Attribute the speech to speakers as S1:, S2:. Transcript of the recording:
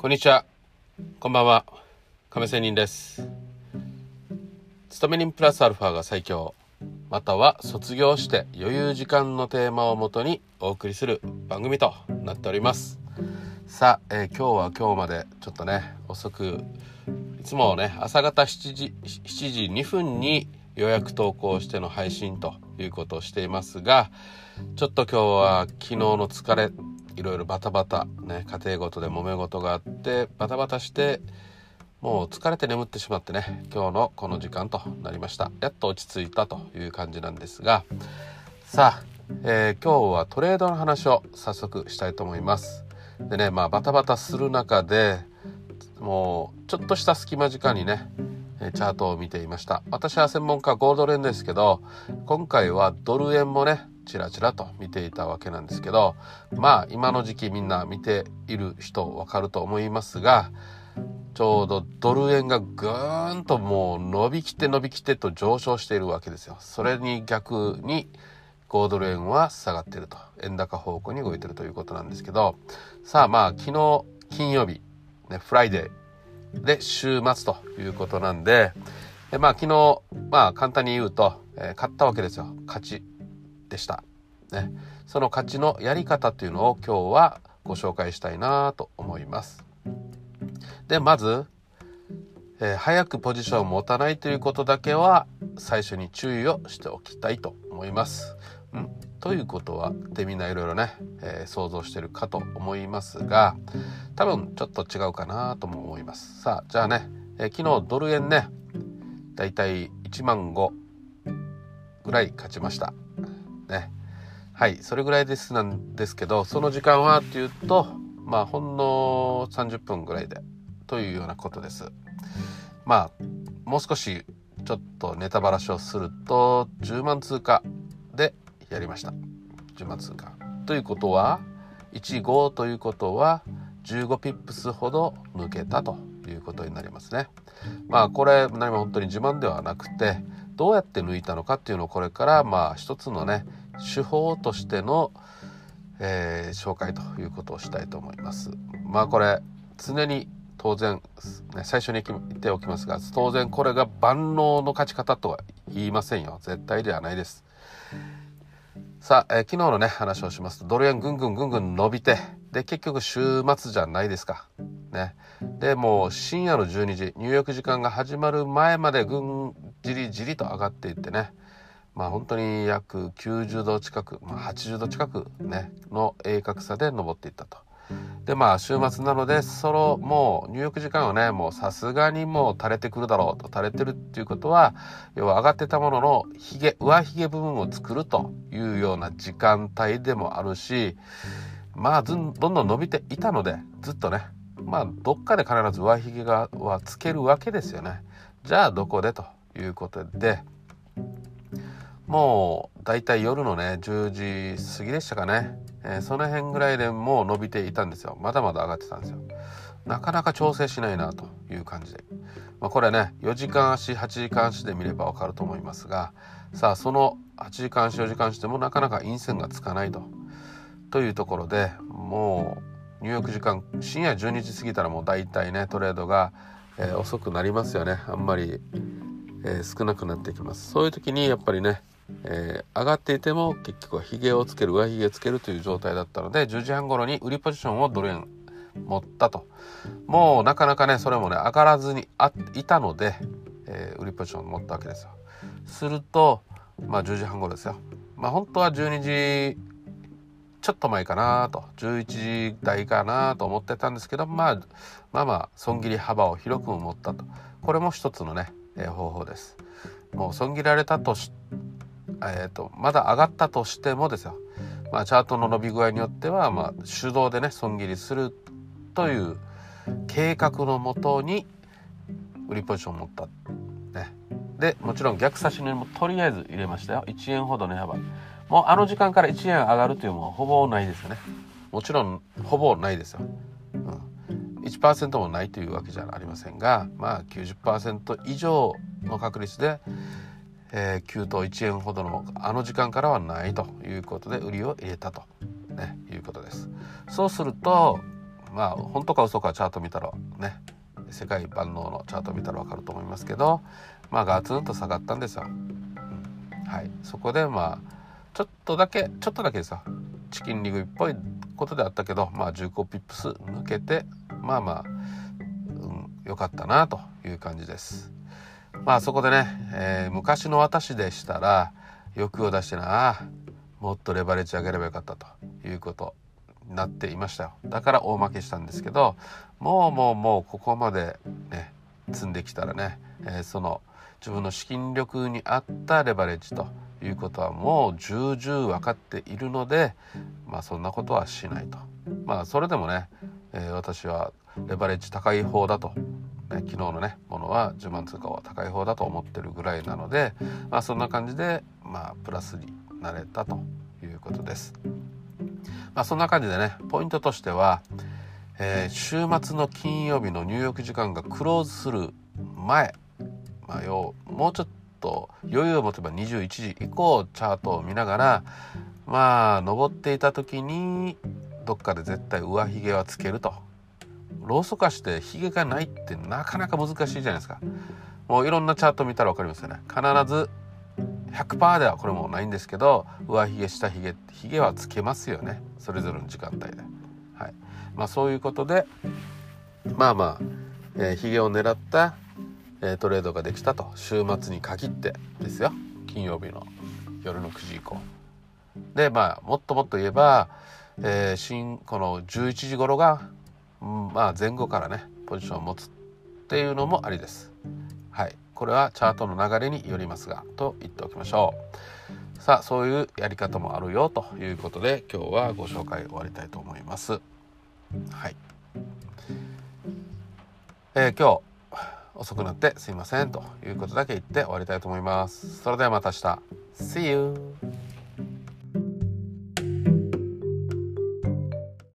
S1: こんにちは。こんばんは。亀仙人です。勤め人プラスアルファが最強。または卒業して余裕時間のテーマをもとにお送りする番組となっております。さあ、えー今日は今日までちょっとね、遅く、いつもね、朝方7時、7時2分に予約投稿しての配信ということをしていますが、ちょっと今日は昨日の疲れ、いろいろバタバタ、ね、家庭ごとで揉め事があって、バタバタして、もう疲れて眠ってしまってね、今日のこの時間となりました。やっと落ち着いたという感じなんですが、さあ、えー今日はトレードの話を早速したいと思います。でね、まあバタバタする中で、もうちょっとした隙間時間にね、えチャートを見ていました。私は専門家ゴールド円ですけど、今回はドル円もね、チラチラと見ていたわけなんですけど、まあ今の時期みんな見ている人わかると思いますが、ちょうどドル円がぐーんともう伸びきって伸びきってと上昇しているわけですよ。それに逆に豪ドル円は下がってると。円高方向に動いてるということなんですけど、さあまあ昨日金曜日、ね、 Friday で週末ということなんで、えまあ昨日、まあ簡単に言うと、えー勝ったわけですよ。勝ちでした。ね。その勝ちのやり方というのを今日はご紹介したいなと思います。で、まず、えー早くポジションを持たないということだけは最初に注意をしておきたいと思います。うん、ということはでみんないろいろね、えー想像してるかと思いますが多分ちょっと違うかなとも思います。さあじゃあね、えー昨日ドル円ねだいたい1万5ぐらい勝ちました。ね。はい、それぐらいですなんですけど、その時間はっていうと、まあ、ほんの30分ぐらいで、というようなことです。まあ、もう少し、ちょっとネタばらしをすると、10万通過でやりました。10万通過。ということは、15ということは、15ピップスほど抜けたということになりますね。まあ、これ、何も本当に自慢ではなくて、どうやって抜いたのかっていうのをこれから、まあ、一つのね、手法としての、えー紹介ということをしたいと思います。まあこれ常に当然、ね、最初に言っておきますが当然これが万能の勝ち方とは言いませんよ絶対ではないです。さあ、えー昨日のね話をしますとドル円ぐんぐんぐんぐん伸びてで結局週末じゃないですか。ね、でもう深夜の12時入浴時間が始まる前までぐんじりじりと上がっていってねまあ本当に約90度近く、まあ、80度近くねの鋭角さで登っていったと。でまあ週末なのでそのもう入浴時間はねもうさすがにもう垂れてくるだろうと垂れてるっていうことは要は上がってたもののひげ上ひげ部分を作るというような時間帯でもあるしまあどんどん伸びていたのでずっとねまあどっかで必ず上ひげがはつけるわけですよね。じゃあどこで？ということでもうだいたい夜のね10時過ぎでしたかね、えーその辺ぐらいでもう伸びていたんですよ。まだまだ上がってたんですよ。なかなか調整しないなという感じで、まあ、これね4時間足8時間足で見ればわかると思いますがさあその8時間足4時間足でもなかなか陰線がつかないと。というところでもう入浴時間深夜12時過ぎたらもう大体ねトレードが、えー遅くなりますよね。あんまりえー少なくなってきます。そういう時にやっぱりね、えー上がっていても結局はヒゲをつける上ヒゲつけるという状態だったので10時半頃に売りポジションをドル円持ったと。もうなかなかねそれもね上がらずにあいたので、えー売りポジションを持ったわけですよ。するとまあ10時半頃ですよ。まあ本当は12時ちょっと前かなと。11時台かなと思ってたんですけど、まあ、まあまあ損切り幅を広く持ったと。これも一つのね、えー方法です。もう損切られたと、えー、とまだ上がったとしてもですよ、まあ、チャートの伸び具合によっては、まあ、手動でね損切りするという計画のもとに売りポジションを持った、ね、でもちろん逆差しにもとりあえず入れましたよ。1円ほど値幅。もうあの時間から1円上がるというのはほぼないですよね。もちろんほぼないですよ、うん、1%もないというわけじゃありませんがまあ90%以上の確率で、えー、9と1円ほどのあの時間からはないということで売りを入れたと、ね、いうことですそうするとまあ本当か嘘かチャート見たらね世界万能のチャート見たら分かると思いますけどまあガツンと下がったんですよ。うん、はいそこでまあちょっとだけちょっとだけですよチキンリグっぽいことであったけどまあ15ピップス抜けてまあまあ良、うん、かったなという感じです。まあそこでね、えー、昔の私でしたら欲を出してなもっとレバレッジ上げればよかったということになっていましたよ。だから大負けしたんですけどもうもうもうここまでね積んできたらね、えー、その自分の資金力に合ったレバレッジということはもう重々分かっているのでまあそんなことはしないと。まあそれでもね、えー、私はレバレッジ高い方だとね、昨日のねは10万通貨は高い方だと思ってるぐらいなので、まあ、そんな感じで、まあ、プラスになれたということです。まあ、そんな感じでねポイントとしては、えー、週末の金曜日の入浴時間がクローズする前、まあ、要もうちょっと余裕を持てば21時以降チャートを見ながらまあ登っていた時にどっかで絶対上髭はつけるとローソク足してヒゲがないってなかなか難しいじゃないですか。もういろんなチャート見たら分かりますよね。必ず100%ではこれもないんですけど上髭下髭ヒゲはつけますよね。それぞれの時間帯で、はい。まあ、そういうことでまあまあ、えー、ヒゲを狙った、えー、トレードができたと。週末に限ってですよ。金曜日の夜の9時以降。でまあもっともっと言えば、えー、新この11時頃がまあ前後からねポジションを持つっていうのもありです。はい、これはチャートの流れによりますがと言っておきましょう。さあそういうやり方もあるよということで今日はご紹介終わりたいと思います。はい。えー、今日遅くなってすいませんということだけ言って終わりたいと思います。それではまた明日。See you!